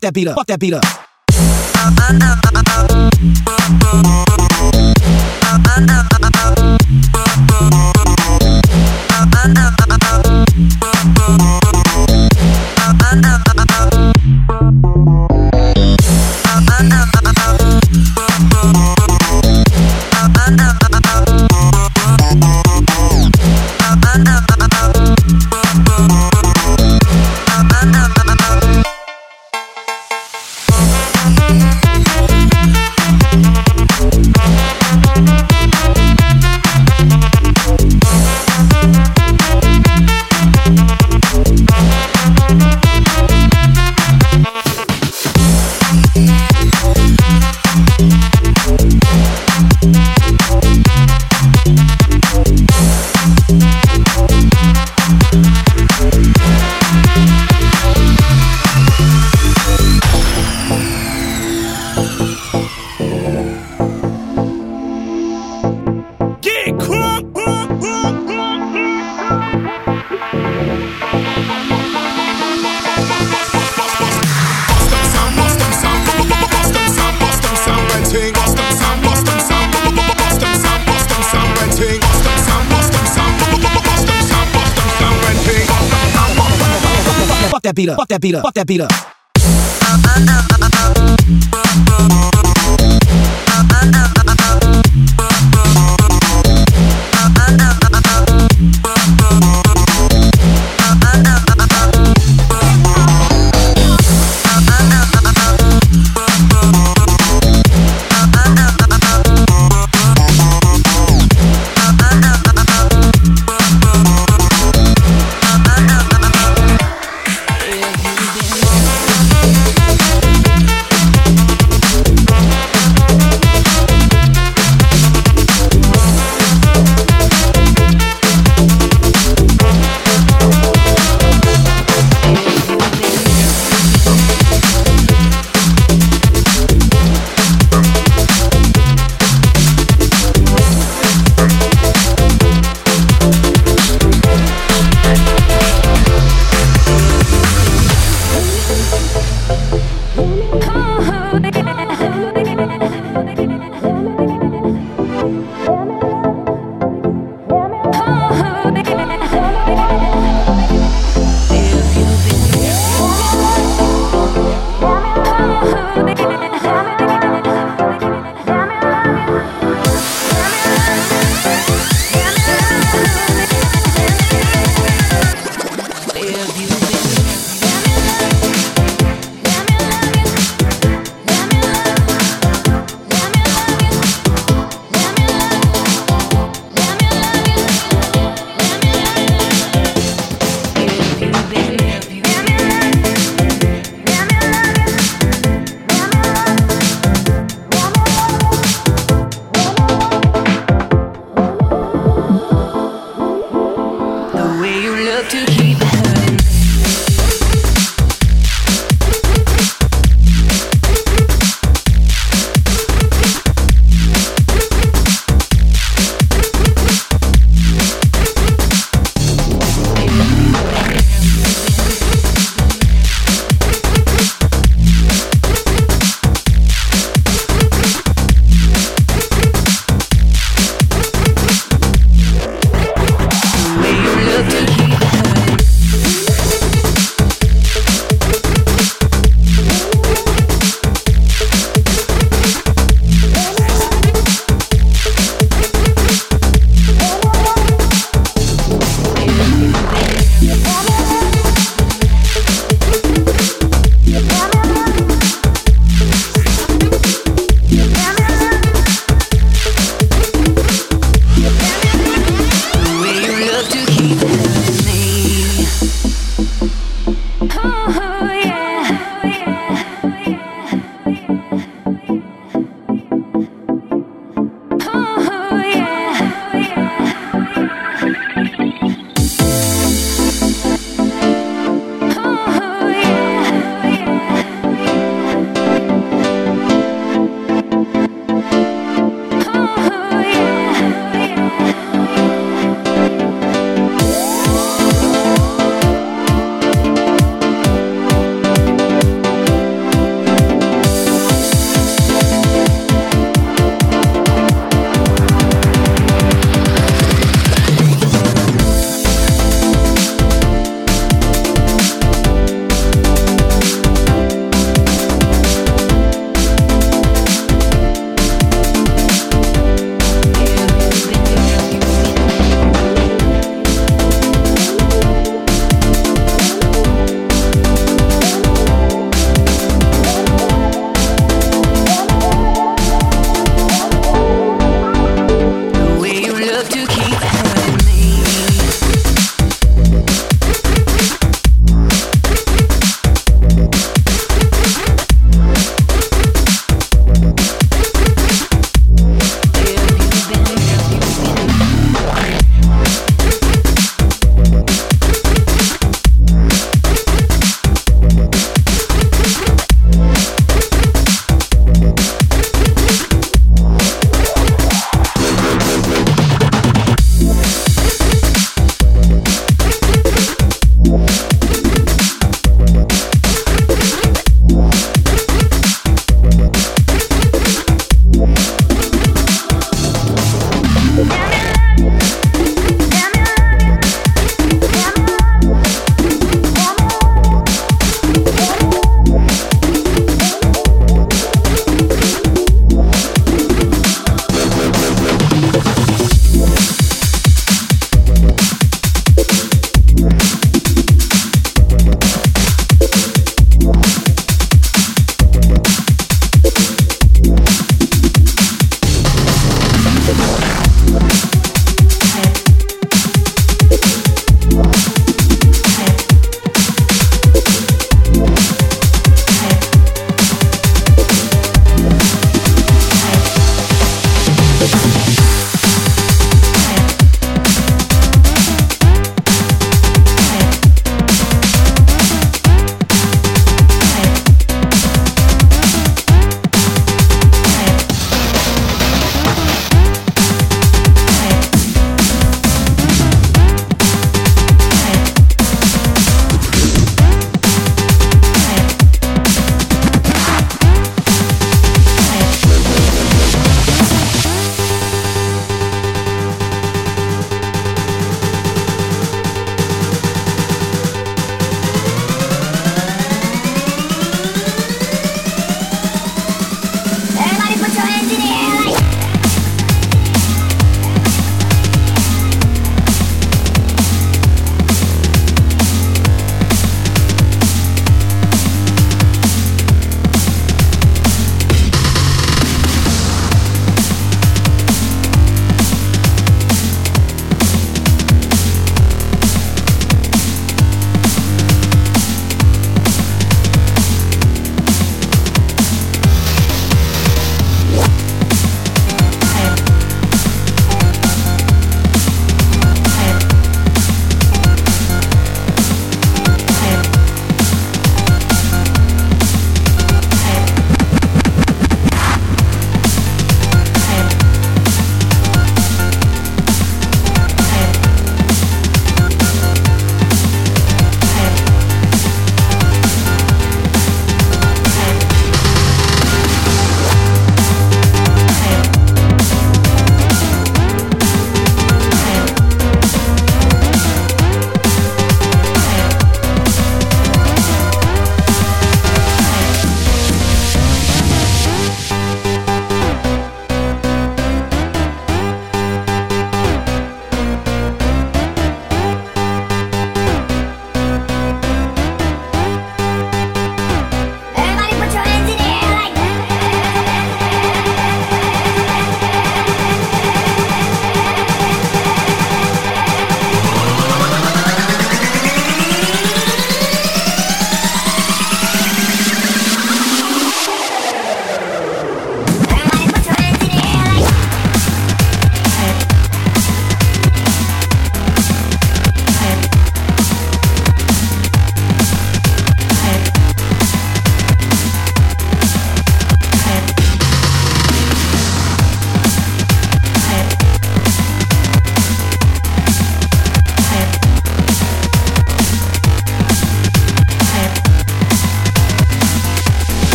Fuck that beat up. Fuck that beat up. That beat up. Fuck that beat up. Fuck that beat up.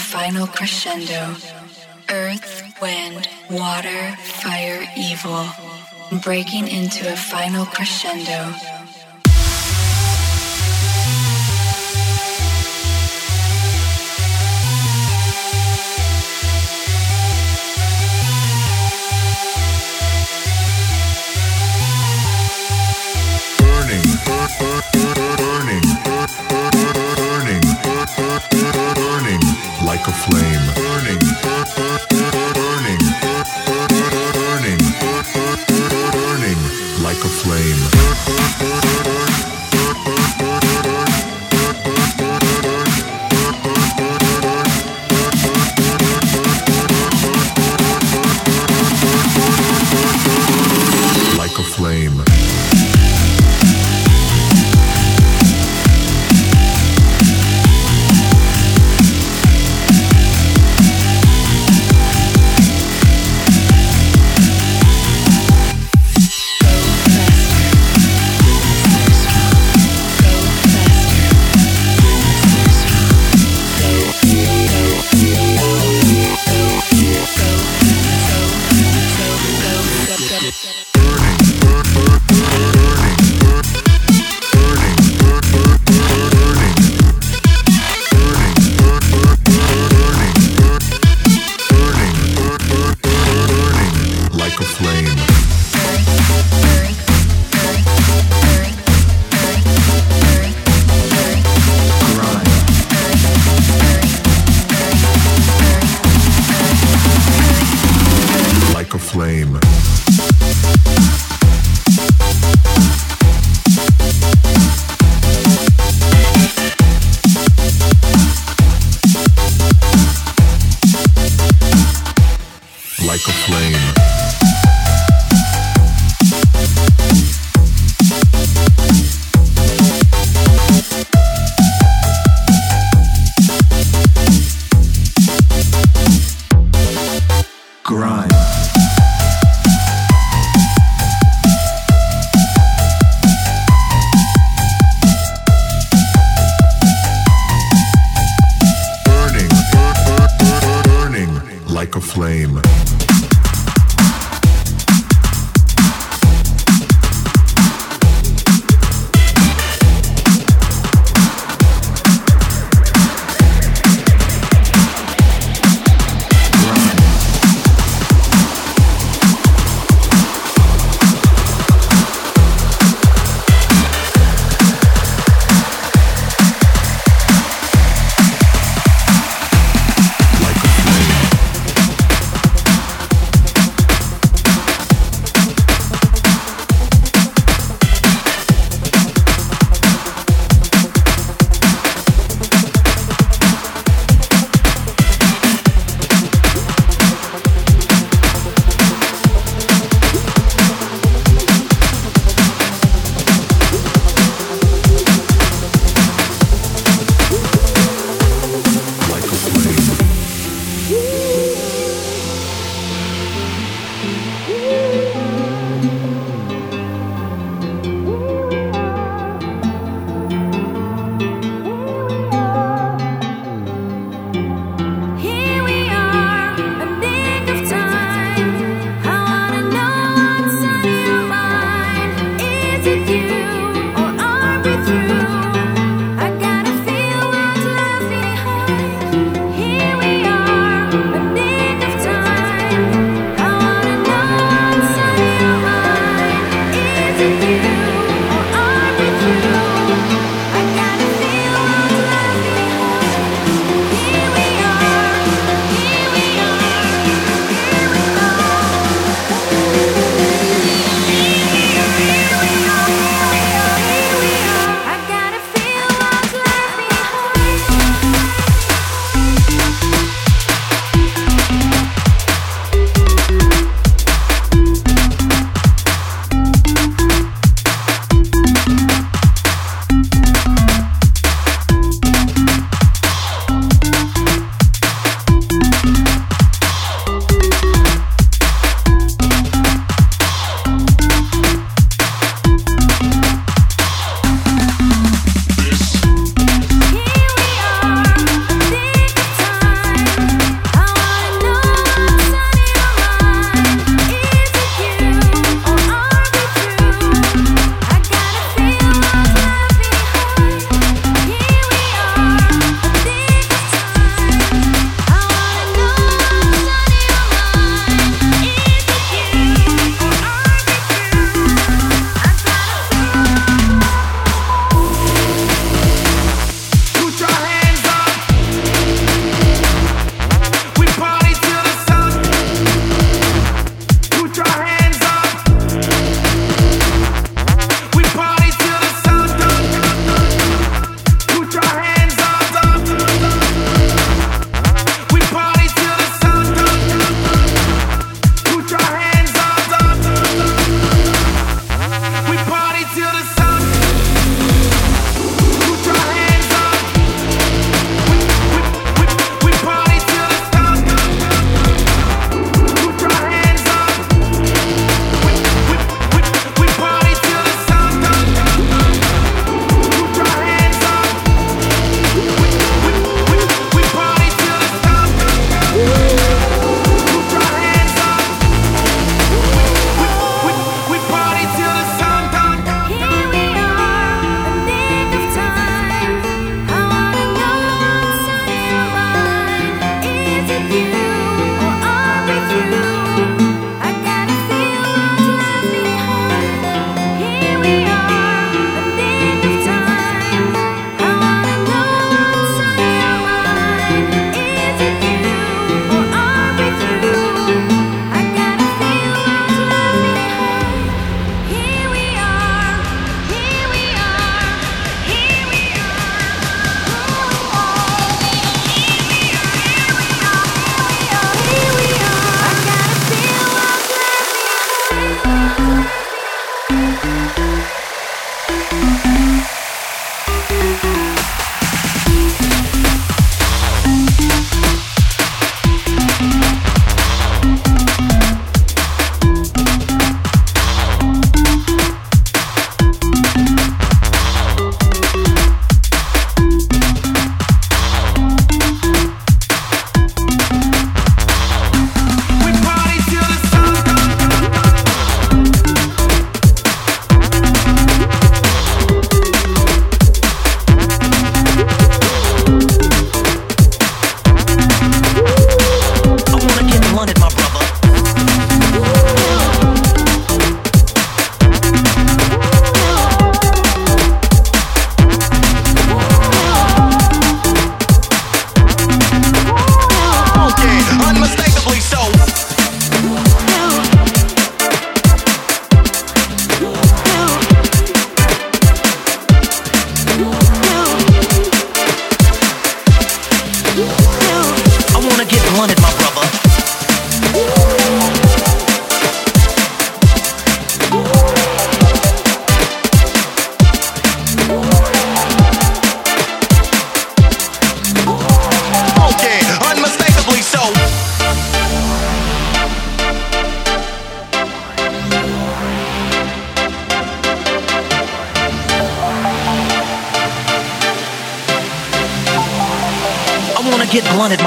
final crescendo. Earth, wind, water, fire, evil. Breaking into a final crescendo.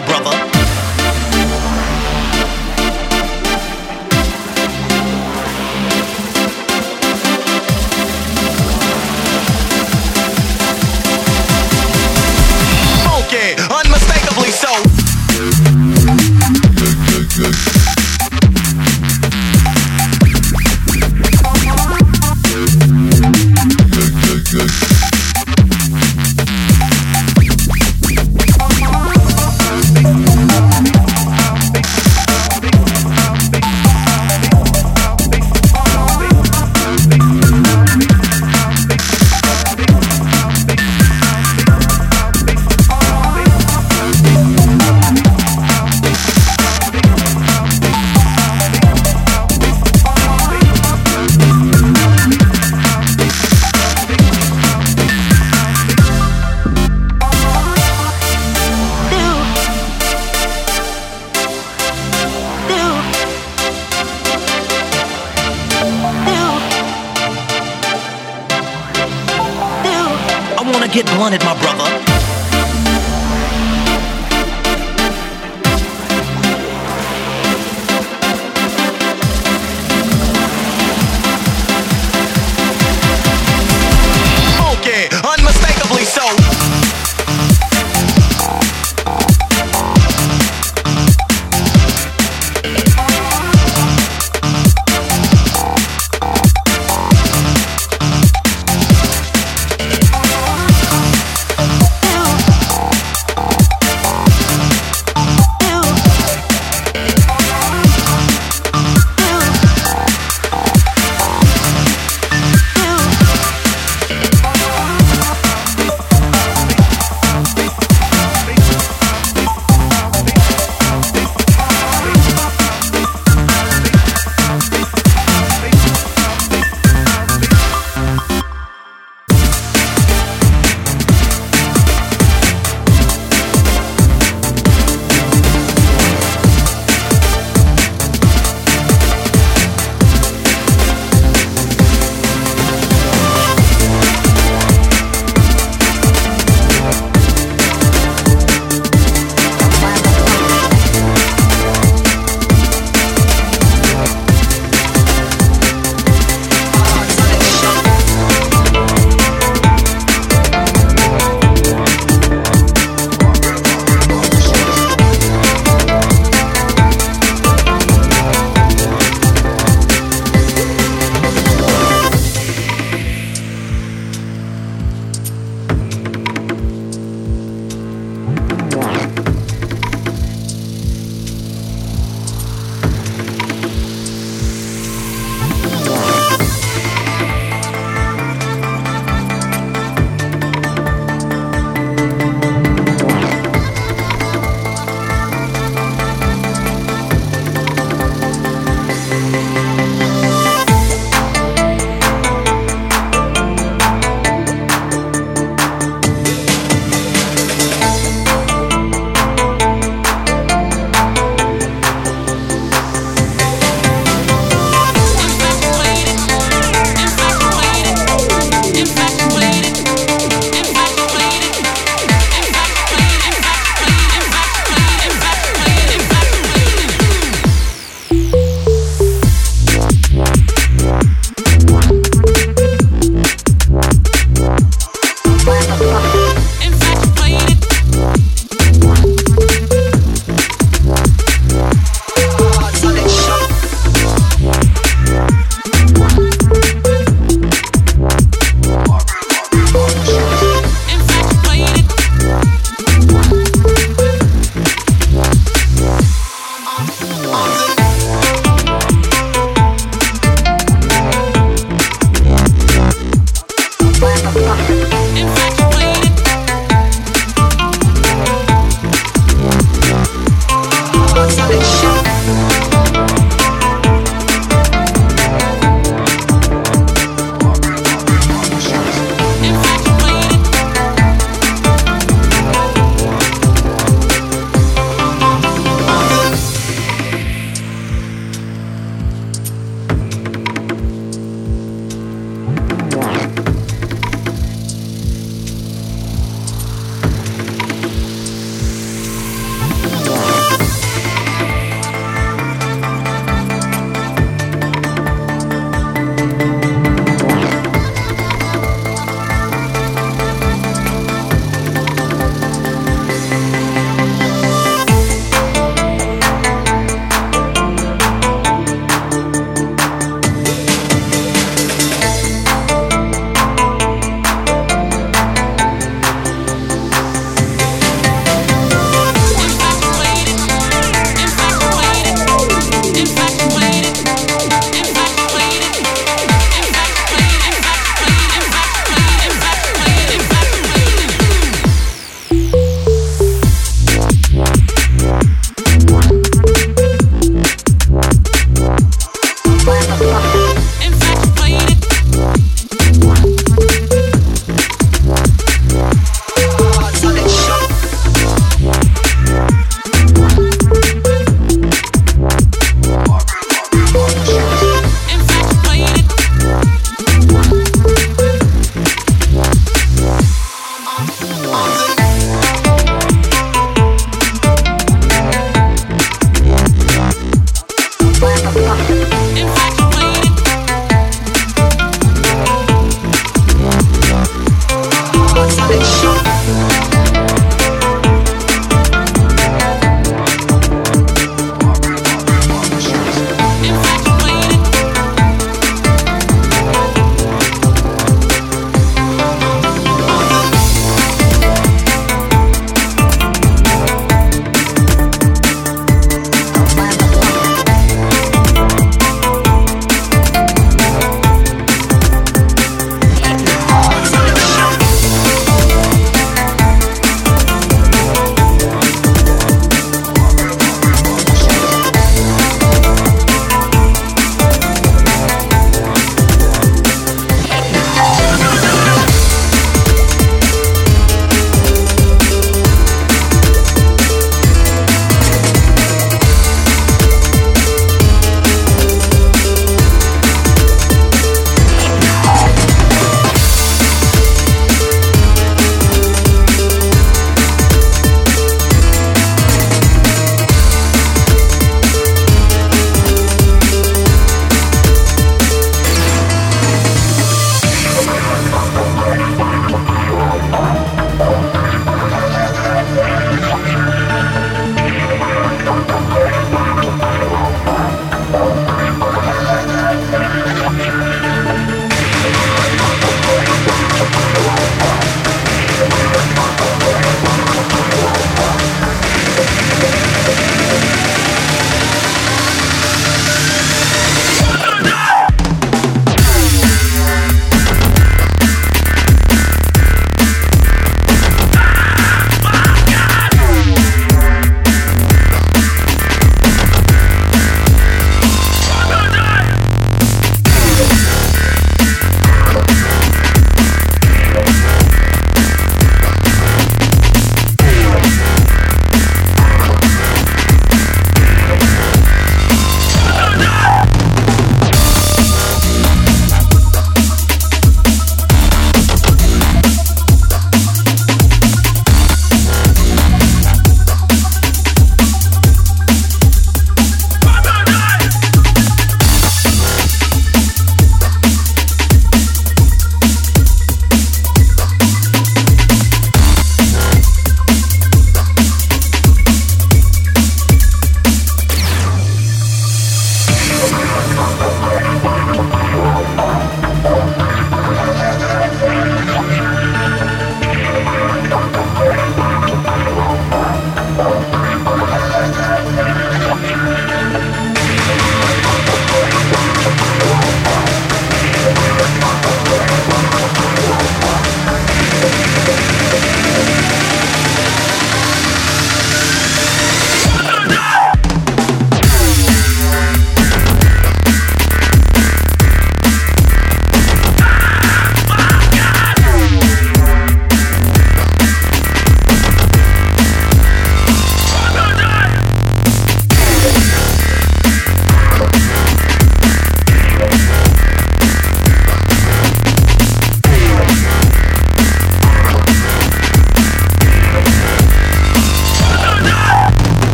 My brother.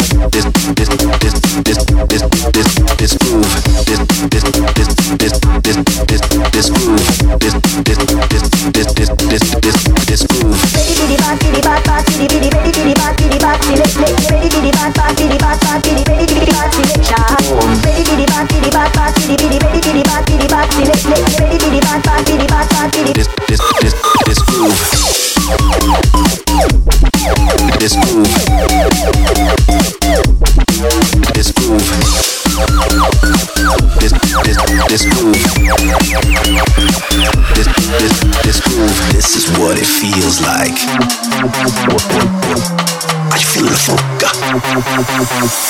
this this this this this this this groove. This this this this Bye.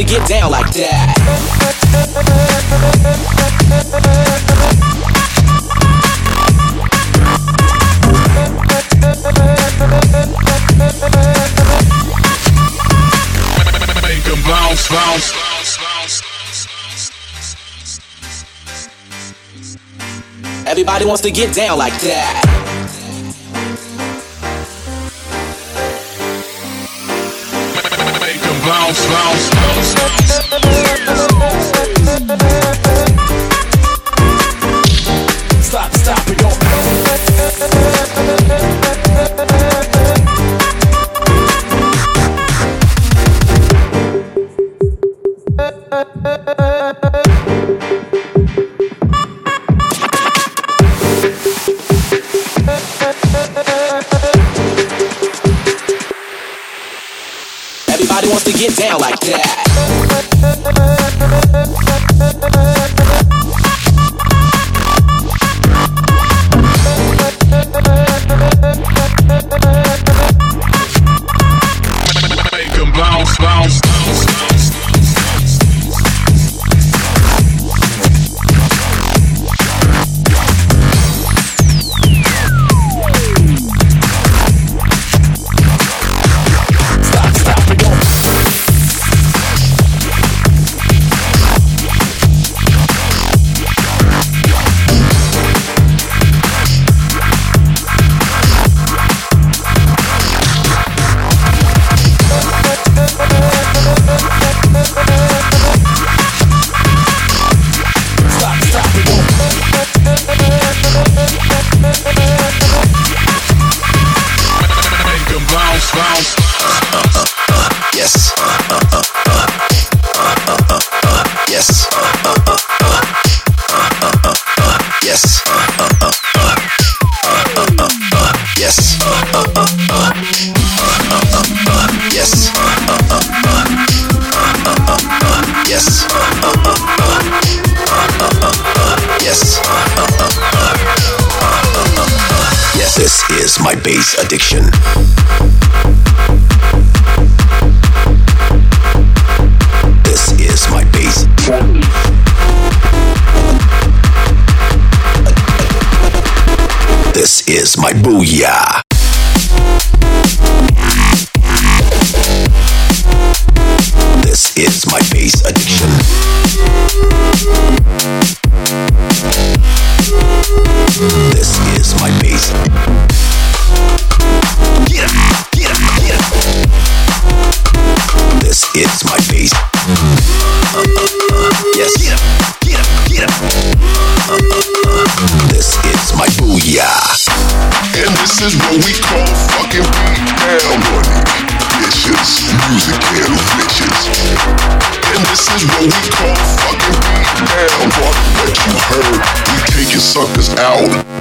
to get down like that. bounce, bounce. Everybody wants to get down like that. space addiction. This is my bass. This is my booyah. suckers out.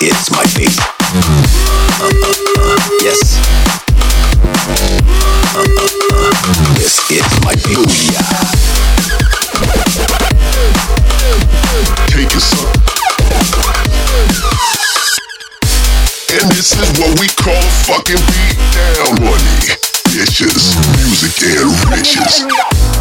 It's my beat. Uh, uh, uh, yes. This is my beat. Take us up. And this is what we call fucking beat down money. Bitches, music and riches.